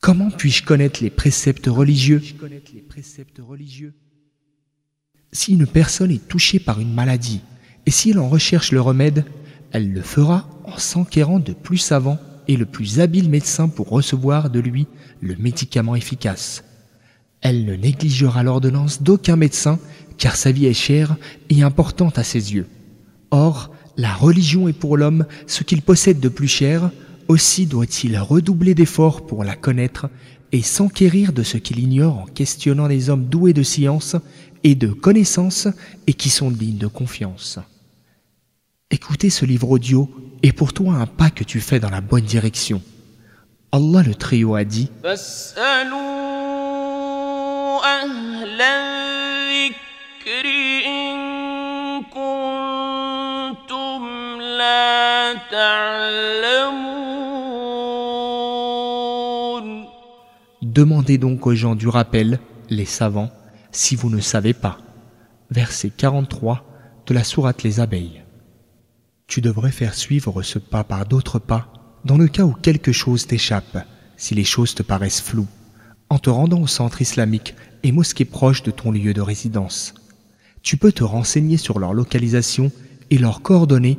Comment puis-je connaître les préceptes religieux Si une personne est touchée par une maladie, et si elle en recherche le remède, elle le fera en s'enquérant de plus savants et le plus habile médecin pour recevoir de lui le médicament efficace. Elle ne négligera l'ordonnance d'aucun médecin car sa vie est chère et importante à ses yeux. Or, la religion est pour l'homme ce qu'il possède de plus cher, aussi doit-il redoubler d'efforts pour la connaître et s'enquérir de ce qu'il ignore en questionnant les hommes doués de science et de connaissance et qui sont dignes de confiance. Écouter ce livre audio est pour toi un pas que tu fais dans la bonne direction. Allah le Trio a dit Demandez donc aux gens du rappel, les savants, si vous ne savez pas. Verset 43 de la sourate Les Abeilles. Tu devrais faire suivre ce pas par d'autres pas dans le cas où quelque chose t'échappe, si les choses te paraissent floues, en te rendant au centre islamique et mosquée proche de ton lieu de résidence. Tu peux te renseigner sur leur localisation et leurs coordonnées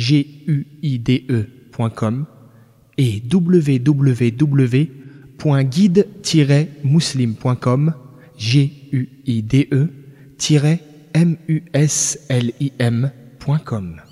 m-guide.com et www.guide-muslim.com, G-U-I-D-E-M-U-S-L-I-M.com.